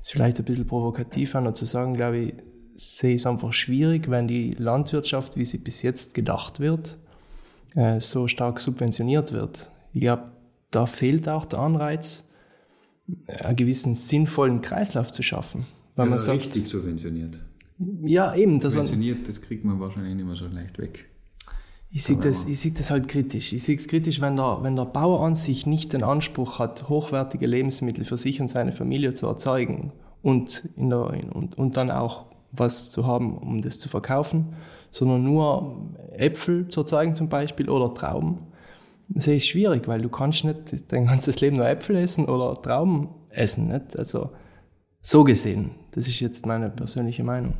ist vielleicht ein bisschen provokativ an zu sagen, glaube ich, sehe ich es einfach schwierig, wenn die Landwirtschaft, wie sie bis jetzt gedacht wird, äh, so stark subventioniert wird. Ich glaube, da fehlt auch der Anreiz, einen gewissen sinnvollen Kreislauf zu schaffen. Weil ja, man sagt, richtig subventioniert. Ja, eben. Das subventioniert, das kriegt man wahrscheinlich nicht mehr so leicht weg. Ich sehe das, ich sehe das halt kritisch. Ich sehe es kritisch, wenn der, wenn der Bauer an sich nicht den Anspruch hat, hochwertige Lebensmittel für sich und seine Familie zu erzeugen und, in der, und, und dann auch was zu haben, um das zu verkaufen, sondern nur Äpfel zu erzeugen zum Beispiel oder Trauben. Das ist schwierig, weil du kannst nicht dein ganzes Leben nur Äpfel essen oder Trauben essen. Nicht? Also so gesehen. Das ist jetzt meine persönliche Meinung.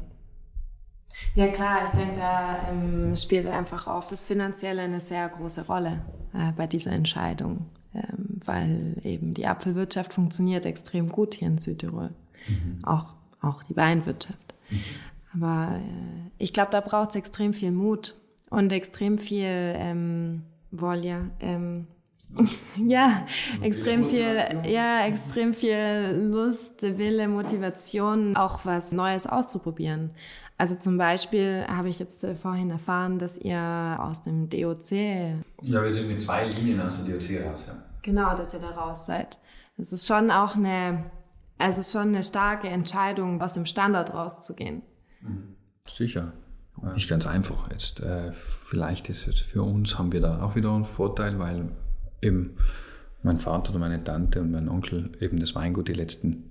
Ja klar, ich denke, da ähm, spielt einfach auch das Finanzielle eine sehr große Rolle äh, bei dieser Entscheidung, ähm, weil eben die Apfelwirtschaft funktioniert extrem gut hier in Südtirol, mhm. auch, auch die Weinwirtschaft. Mhm. Aber äh, ich glaube, da braucht es extrem viel Mut und extrem viel ähm, Volja, ähm, ja, extrem viel, ja, extrem viel Lust, Wille, Motivation, auch was Neues auszuprobieren. Also zum Beispiel habe ich jetzt äh, vorhin erfahren, dass ihr aus dem DOC. Ja, wir sind mit zwei Linien aus dem DOC raus, ja. Genau, dass ihr da raus seid. Das ist schon auch eine, also schon eine starke Entscheidung, aus dem Standard rauszugehen. Mhm. Sicher. Nicht ganz einfach. Jetzt äh, vielleicht ist es für uns haben wir da auch wieder einen Vorteil, weil eben mein Vater oder meine Tante und mein Onkel eben das Weingut die letzten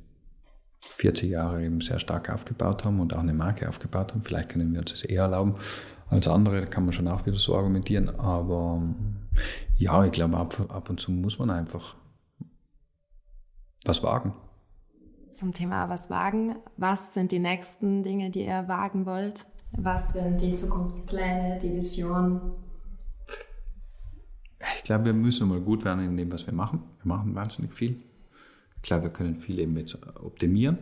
40 Jahre eben sehr stark aufgebaut haben und auch eine Marke aufgebaut haben. Vielleicht können wir uns das eher erlauben als andere, da kann man schon auch wieder so argumentieren. Aber ja, ich glaube, ab, ab und zu muss man einfach was wagen. Zum Thema was wagen. Was sind die nächsten Dinge, die ihr wagen wollt? Was sind die Zukunftspläne, die Vision? Ich glaube, wir müssen mal gut werden in dem, was wir machen. Wir machen wahnsinnig viel. Glaube, wir können viel eben jetzt optimieren,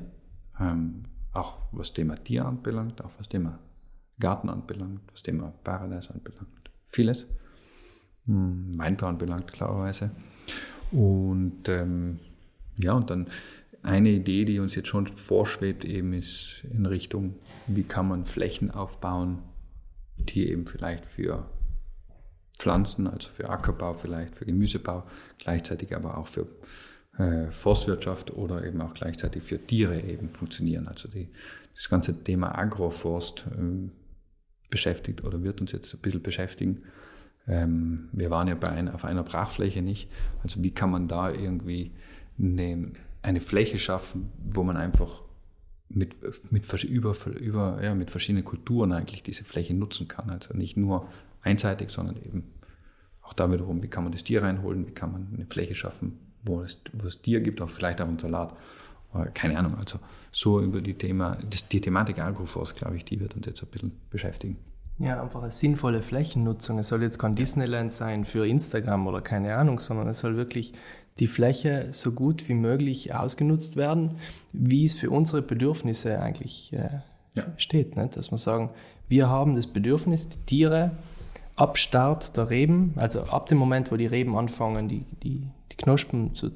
ähm, auch was Thema Tier anbelangt, auch was Thema Garten anbelangt, was Thema Paradise anbelangt. Vieles. Hm, Weinbau anbelangt, klarerweise. Und ähm, ja, und dann eine Idee, die uns jetzt schon vorschwebt, eben ist in Richtung, wie kann man Flächen aufbauen, die eben vielleicht für Pflanzen, also für Ackerbau vielleicht, für Gemüsebau, gleichzeitig aber auch für äh, Forstwirtschaft oder eben auch gleichzeitig für Tiere eben funktionieren. Also die, das ganze Thema Agroforst äh, beschäftigt oder wird uns jetzt ein bisschen beschäftigen. Ähm, wir waren ja bei ein, auf einer Brachfläche nicht. Also wie kann man da irgendwie eine, eine Fläche schaffen, wo man einfach mit, mit, über, über, ja, mit verschiedenen Kulturen eigentlich diese Fläche nutzen kann. Also nicht nur einseitig, sondern eben auch da wiederum, wie kann man das Tier reinholen, wie kann man eine Fläche schaffen, wo es, wo es Tier gibt, auch vielleicht auch einen Salat. Keine Ahnung, also so über die Thema, das, die Thematik Agroforst, glaube ich, die wird uns jetzt ein bisschen beschäftigen. Ja, einfach eine sinnvolle Flächennutzung. Es soll jetzt kein Disneyland sein für Instagram oder keine Ahnung, sondern es soll wirklich die Fläche so gut wie möglich ausgenutzt werden, wie es für unsere Bedürfnisse eigentlich äh, ja. steht. Ne? Dass wir sagen, wir haben das Bedürfnis, die Tiere ab Start der Reben, also ab dem Moment, wo die Reben anfangen, die, die, die Knospen zu,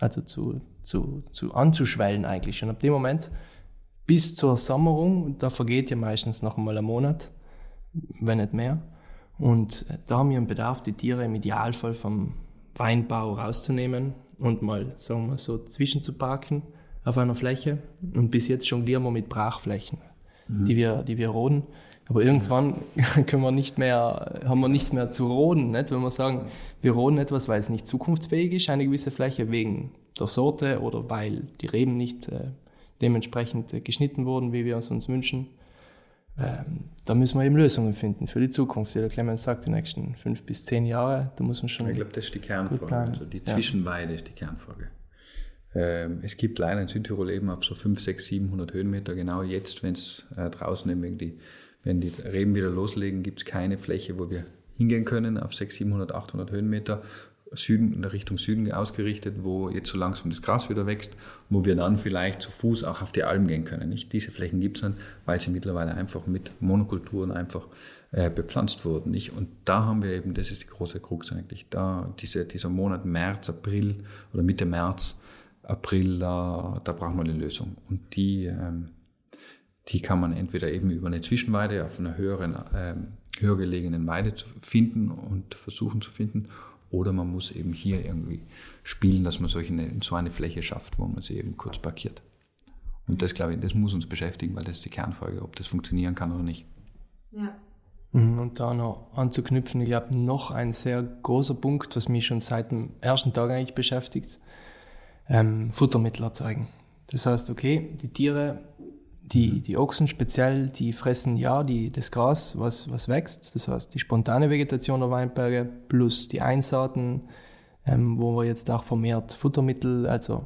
also zu, zu, zu anzuschwellen eigentlich. Und ab dem Moment bis zur Sommerung, da vergeht ja meistens noch einmal ein Monat, wenn nicht mehr. Und da haben wir einen Bedarf, die Tiere im Idealfall vom Weinbau rauszunehmen und mal, sagen wir so, zwischenzuparken auf einer Fläche. Und bis jetzt jonglieren wir mit Brachflächen. die wir, die wir roden. Aber irgendwann können wir nicht mehr, haben wir nichts mehr zu roden, nicht? Wenn wir sagen, wir roden etwas, weil es nicht zukunftsfähig ist, eine gewisse Fläche wegen der Sorte oder weil die Reben nicht äh, dementsprechend äh, geschnitten wurden, wie wir es uns wünschen. Ähm, da müssen wir eben Lösungen finden für die Zukunft. Wie der Clemens sagt, die nächsten fünf bis zehn Jahre, da muss man schon. Ich glaube, das ist die Kernfrage. Also die Ja. Zwischenweide ist die Kernfrage. Ähm, es gibt leider in Südtirol eben auf so 5, 6, 700 Höhenmeter, genau jetzt, wenn es äh, draußen eben die, wenn die Reben wieder loslegen, gibt es keine Fläche, wo wir hingehen können auf 6, 700, 800 Höhenmeter. Süden, in der Richtung Süden ausgerichtet, wo jetzt so langsam das Gras wieder wächst, wo wir dann vielleicht zu Fuß auch auf die Alm gehen können. Nicht? Diese Flächen gibt es dann, weil sie mittlerweile einfach mit Monokulturen einfach äh, bepflanzt wurden. Nicht? Und da haben wir eben, das ist die große Krux eigentlich, da diese, dieser Monat März, April oder Mitte März, April, da, da brauchen wir eine Lösung. Und die, ähm, die kann man entweder eben über eine Zwischenweide auf einer höheren, ähm, höher gelegenen Weide zu finden und versuchen zu finden. Oder man muss eben hier irgendwie spielen, dass man solche, eine, so eine Fläche schafft, wo man sie eben kurz parkiert. Und das, glaube ich, das muss uns beschäftigen, weil das ist die Kernfrage, ob das funktionieren kann oder nicht. Ja. Mhm, Und da noch anzuknüpfen, ich glaube, noch ein sehr großer Punkt, was mich schon seit dem ersten Tag eigentlich beschäftigt, ähm, Futtermittel erzeugen. Das heißt, okay, die Tiere, die, die Ochsen speziell, die fressen ja die, das Gras, was, was wächst. Das heißt, die spontane Vegetation der Weinberge plus die Einsaaten, ähm, wo wir jetzt auch vermehrt Futtermittel, also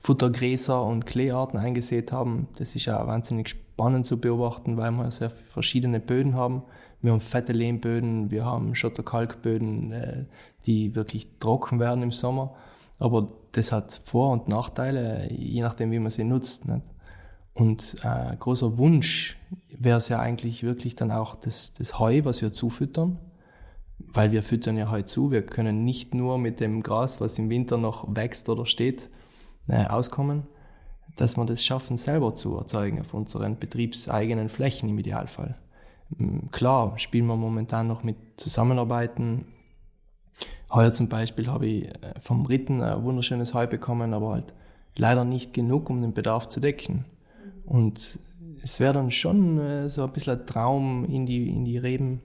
Futtergräser und Kleearten eingesät haben. Das ist ja wahnsinnig spannend zu beobachten, weil wir sehr verschiedene Böden haben. Wir haben fette Lehmböden, wir haben Schotterkalkböden, äh, die wirklich trocken werden im Sommer. Aber das hat Vor- und Nachteile, je nachdem, wie man sie nutzt. Nicht? Und äh, großer Wunsch wäre es ja eigentlich wirklich dann auch das, das Heu, was wir zufüttern. Weil wir füttern ja Heu zu. Wir können nicht nur mit dem Gras, was im Winter noch wächst oder steht, äh, auskommen, dass wir das schaffen, selber zu erzeugen auf unseren betriebseigenen Flächen im Idealfall. Klar, spielen wir momentan noch mit Zusammenarbeiten. Heuer zum Beispiel habe ich äh, vom Ritten ein wunderschönes Heu bekommen, aber halt leider nicht genug, um den Bedarf zu decken. Und es wäre dann schon äh, so ein bisschen ein Traum, in die, in die Reben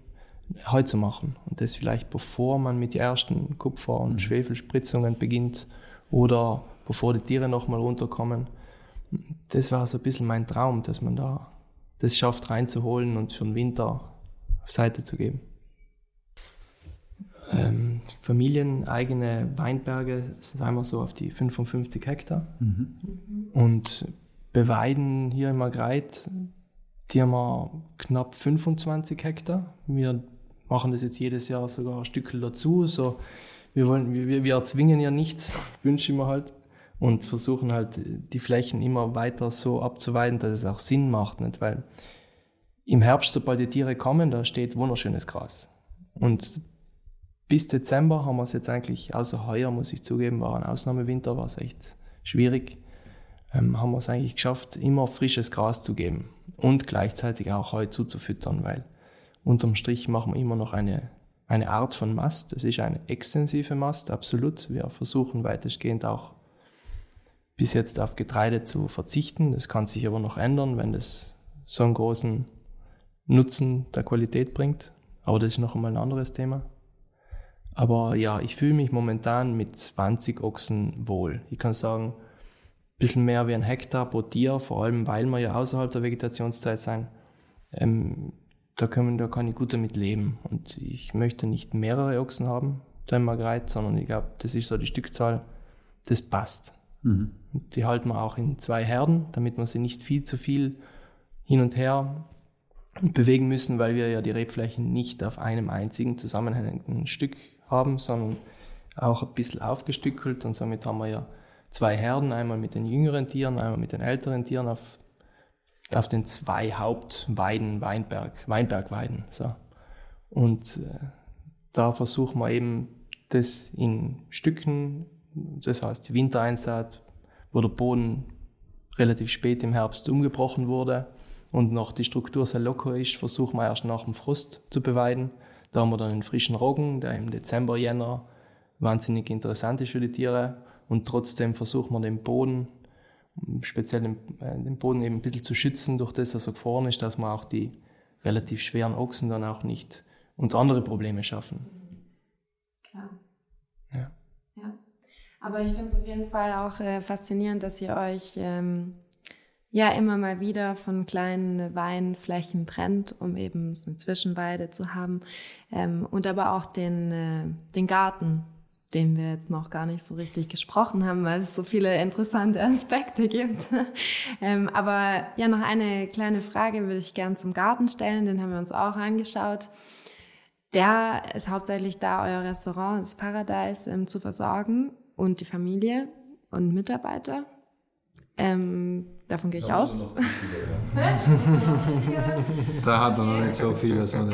Heu zu machen. Und das vielleicht bevor man mit den ersten Kupfer- und Schwefelspritzungen beginnt oder bevor die Tiere nochmal runterkommen. Das war so ein bisschen mein Traum, dass man da das schafft reinzuholen und für den Winter auf Seite zu geben. Ähm, familieneigene Weinberge sind wir so auf die 55 Hektar. Und beweiden hier in Margreit, die haben wir knapp 25 Hektar. Wir machen das jetzt jedes Jahr sogar ein Stückel dazu. So, wir, wollen, wir, wir erzwingen ja nichts, wünschen wir halt. Und versuchen halt die Flächen immer weiter so abzuweiden, dass es auch Sinn macht. Nicht? Weil im Herbst, sobald die Tiere kommen, da steht wunderschönes Gras. Und bis Dezember haben wir es jetzt eigentlich, außer heuer muss ich zugeben, war ein Ausnahmewinter, war es echt schwierig, ähm, haben wir es eigentlich geschafft, immer frisches Gras zu geben und gleichzeitig auch Heu zuzufüttern, weil unterm Strich machen wir immer noch eine, eine Art von Mast. Das ist eine extensive Mast, absolut. Wir versuchen weitestgehend auch bis jetzt auf Getreide zu verzichten. Das kann sich aber noch ändern, wenn das so einen großen Nutzen der Qualität bringt. Aber das ist noch einmal ein anderes Thema. Aber ja, ich fühle mich momentan mit 20 Ochsen wohl. Ich kann sagen, bisschen mehr wie ein Hektar pro Tier, vor allem weil wir ja außerhalb der Vegetationszeit sein. Ähm, da, können, da kann ich gut damit leben. Und ich möchte nicht mehrere Ochsen haben, da im Margreit, sondern ich glaube, das ist so die Stückzahl, das passt. Und die halten wir auch in zwei Herden, damit wir sie nicht viel zu viel hin und her bewegen müssen, weil wir ja die Rebflächen nicht auf einem einzigen zusammenhängenden Stück haben, sondern auch ein bisschen aufgestückelt und somit haben wir ja zwei Herden, einmal mit den jüngeren Tieren, einmal mit den älteren Tieren auf, auf den zwei Hauptweiden, Weinberg, Weinbergweiden. So. Und äh, da versuchen wir eben das in Stücken, das heißt Wintereinsaat, wo der Boden relativ spät im Herbst umgebrochen wurde und noch die Struktur sehr locker ist, versuchen wir erst nach dem Frost zu beweiden. Da haben wir dann einen frischen Roggen, der im Dezember, Jänner wahnsinnig interessant ist für die Tiere. Und trotzdem versuchen wir den Boden speziell den, äh, den Boden eben ein bisschen zu schützen, durch das, dass er gefroren ist, dass wir auch die relativ schweren Ochsen dann auch nicht uns andere Probleme schaffen. Klar. Ja. Ja. Aber ich finde es auf jeden Fall auch äh, faszinierend, dass ihr euch ähm, ja immer mal wieder von kleinen Weinflächen trennt, um eben so eine Zwischenweide zu haben. Ähm, und aber auch den, äh, den Garten, den wir jetzt noch gar nicht so richtig gesprochen haben, weil es so viele interessante Aspekte gibt. ähm, aber ja, noch eine kleine Frage würde ich gern zum Garten stellen, den haben wir uns auch angeschaut. Der ist hauptsächlich da, euer Restaurant, das Paradise, ähm, zu versorgen und die Familie und Mitarbeiter. Ähm, davon gehe ich aus. Da hat er noch nicht so viel, dass wir,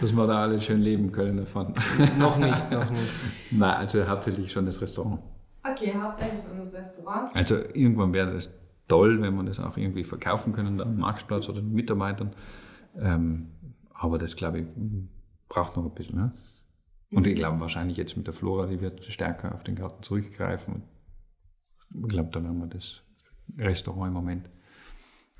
dass wir da alle schön leben können davon. noch nicht, noch nicht. Nein, also hauptsächlich schon das Restaurant. Okay, hauptsächlich schon das Restaurant. Also irgendwann wäre das toll, wenn wir das auch irgendwie verkaufen können am Marktplatz oder den Mitarbeitern. Ähm, aber das, glaube ich, braucht noch ein bisschen. Ne? Und ich glaube wahrscheinlich jetzt mit der Flora, die wird stärker auf den Garten zurückgreifen. Ich glaube, da werden wir das Restaurant im Moment.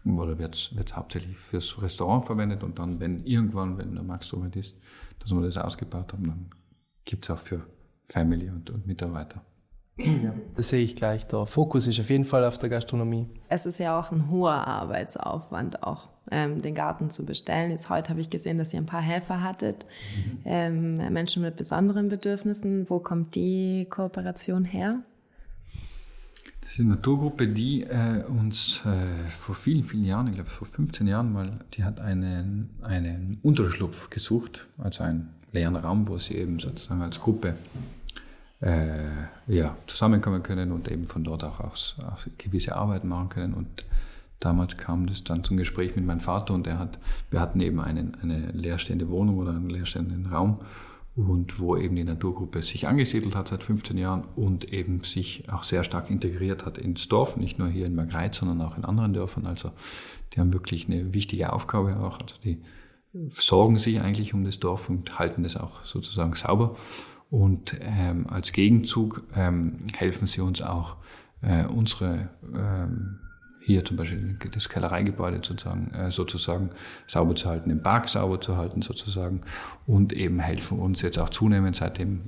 Oder wird es hauptsächlich fürs Restaurant verwendet und dann, wenn irgendwann, wenn der Max so weit ist, dass wir das ausgebaut haben, dann gibt es auch für Family und, und Mitarbeiter. Ja, das sehe ich gleich. Der Fokus ist auf jeden Fall auf der Gastronomie. Es ist ja auch ein hoher Arbeitsaufwand, auch ähm, den Garten zu bestellen. Jetzt heute habe ich gesehen, dass ihr ein paar Helfer hattet, mhm. ähm, Menschen mit besonderen Bedürfnissen. Wo kommt die Kooperation her? Das ist eine Naturgruppe, die äh, uns äh, vor vielen, vielen Jahren, ich glaube vor 15 Jahren mal, die hat einen, einen Unterschlupf gesucht, also einen leeren Raum, wo sie eben sozusagen als Gruppe äh, ja, zusammenkommen können und eben von dort auch, aus, auch gewisse Arbeit machen können. Und damals kam das dann zum Gespräch mit meinem Vater und er hat, wir hatten eben einen, eine leerstehende Wohnung oder einen leerstehenden Raum und wo eben die Naturgruppe sich angesiedelt hat seit 15 Jahren und eben sich auch sehr stark integriert hat ins Dorf, nicht nur hier in Margreith, sondern auch in anderen Dörfern. Also die haben wirklich eine wichtige Aufgabe auch. Also die sorgen sich eigentlich um das Dorf und halten das auch sozusagen sauber. Und ähm, als Gegenzug ähm, helfen sie uns auch, äh, unsere ähm, hier zum Beispiel das Kellereigebäude sozusagen, äh, sozusagen sauber zu halten, den Park sauber zu halten sozusagen und eben helfen uns jetzt auch zunehmend seit dem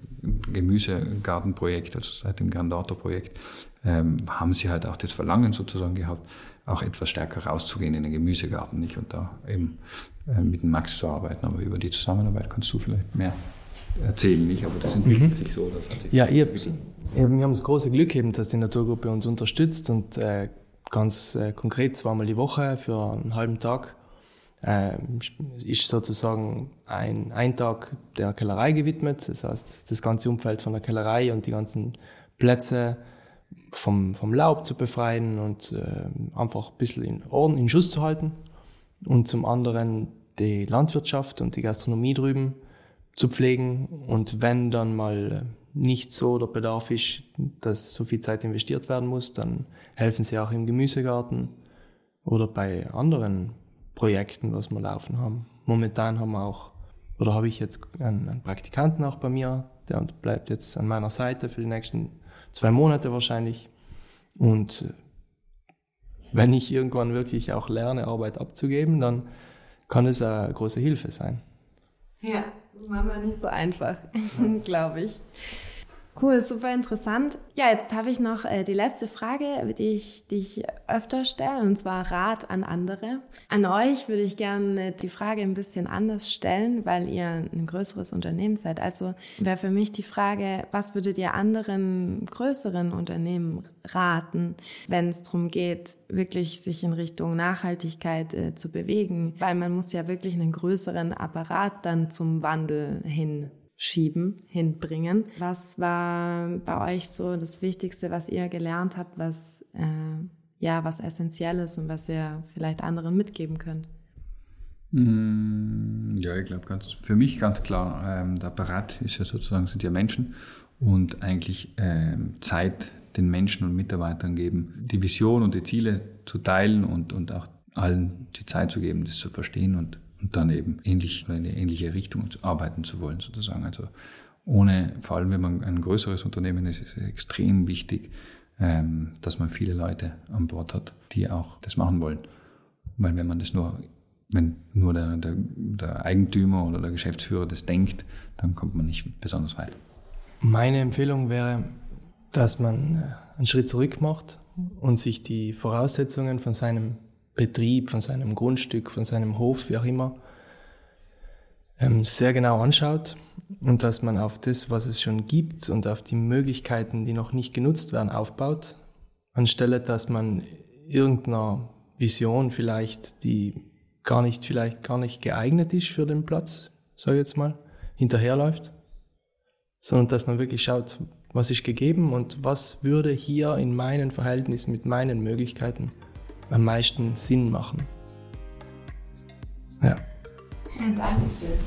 Gemüsegartenprojekt, also seit dem Grandator-Projekt, ähm, haben sie halt auch das Verlangen sozusagen gehabt, auch etwas stärker rauszugehen in den Gemüsegarten nicht und da eben äh, mit dem Max zu arbeiten. Aber über die Zusammenarbeit kannst du vielleicht mehr erzählen, nicht? Aber das entwickelt mhm. sich so. ja, ihr, wir haben das große Glück eben, dass die Naturgruppe uns unterstützt und äh, ganz äh, konkret zweimal die Woche für einen halben Tag. Äh, ist sozusagen ein, ein Tag der Kellerei gewidmet. Das heißt, das ganze Umfeld von der Kellerei und die ganzen Plätze vom, vom Laub zu befreien und äh, einfach ein bisschen in Orden, in Schuss zu halten. Und zum anderen die Landwirtschaft und die Gastronomie drüben zu pflegen. Und wenn dann mal nicht so der Bedarf ist, dass so viel Zeit investiert werden muss, dann helfen sie auch im Gemüsegarten oder bei anderen Projekten, was wir laufen haben. Momentan haben wir auch, oder habe ich jetzt einen, Praktikanten auch bei mir, der bleibt jetzt an meiner Seite für die nächsten zwei Monate wahrscheinlich. Und wenn ich irgendwann wirklich auch lerne, Arbeit abzugeben, dann kann es eine große Hilfe sein. Ja, das ist manchmal nicht so einfach, glaube ich. Cool, super interessant. Ja, jetzt habe ich noch äh, die letzte Frage, die ich, die ich öfter stelle, und zwar Rat an andere. An euch würde ich gerne die Frage ein bisschen anders stellen, weil ihr ein größeres Unternehmen seid. Also wäre für mich die Frage, was würdet ihr anderen größeren Unternehmen raten, wenn es darum geht, wirklich sich in Richtung Nachhaltigkeit äh, zu bewegen? Weil man muss ja wirklich einen größeren Apparat dann zum Wandel hin schieben, hinbringen. Was war bei euch so das Wichtigste, was ihr gelernt habt, was äh, ja was essentiell ist und was ihr vielleicht anderen mitgeben könnt? Mm, ja, ich glaube ganz für mich ganz klar, ähm, der Apparat ist ja sozusagen sind ja Menschen und eigentlich ähm, Zeit den Menschen und Mitarbeitern geben, die Vision und die Ziele zu teilen und, und auch allen die Zeit zu geben, das zu verstehen und und dann eben in eine ähnliche Richtung arbeiten zu wollen, sozusagen. Also ohne, vor allem wenn man ein größeres Unternehmen ist, ist es extrem wichtig, ähm, dass man viele Leute an Bord hat, die auch das machen wollen. Weil wenn man das nur, wenn nur der, der, der Eigentümer oder der Geschäftsführer das denkt, dann kommt man nicht besonders weit. Meine Empfehlung wäre, dass man äh, einen Schritt zurück macht und sich die Voraussetzungen von seinem Betrieb, von seinem Grundstück, von seinem Hof, wie auch immer, ähm, sehr genau anschaut und dass man auf das, was es schon gibt und auf die Möglichkeiten, die noch nicht genutzt werden, aufbaut, anstelle dass man irgendeiner Vision vielleicht, die gar nicht, vielleicht gar nicht geeignet ist für den Platz, sage ich jetzt mal, hinterherläuft, sondern dass man wirklich schaut, was ist gegeben und was würde hier in meinen Verhältnissen mit meinen Möglichkeiten am meisten Sinn machen. Ja. Dankeschön.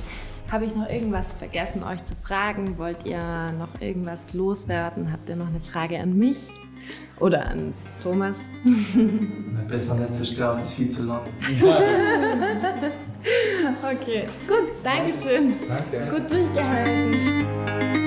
Habe ich noch irgendwas vergessen, euch zu fragen? Wollt ihr noch irgendwas loswerden? Habt ihr noch eine Frage an mich oder an Thomas? Besser nicht so stark, ist viel zu lang. okay, gut, Dankeschön. Danke. Gut durchgehalten.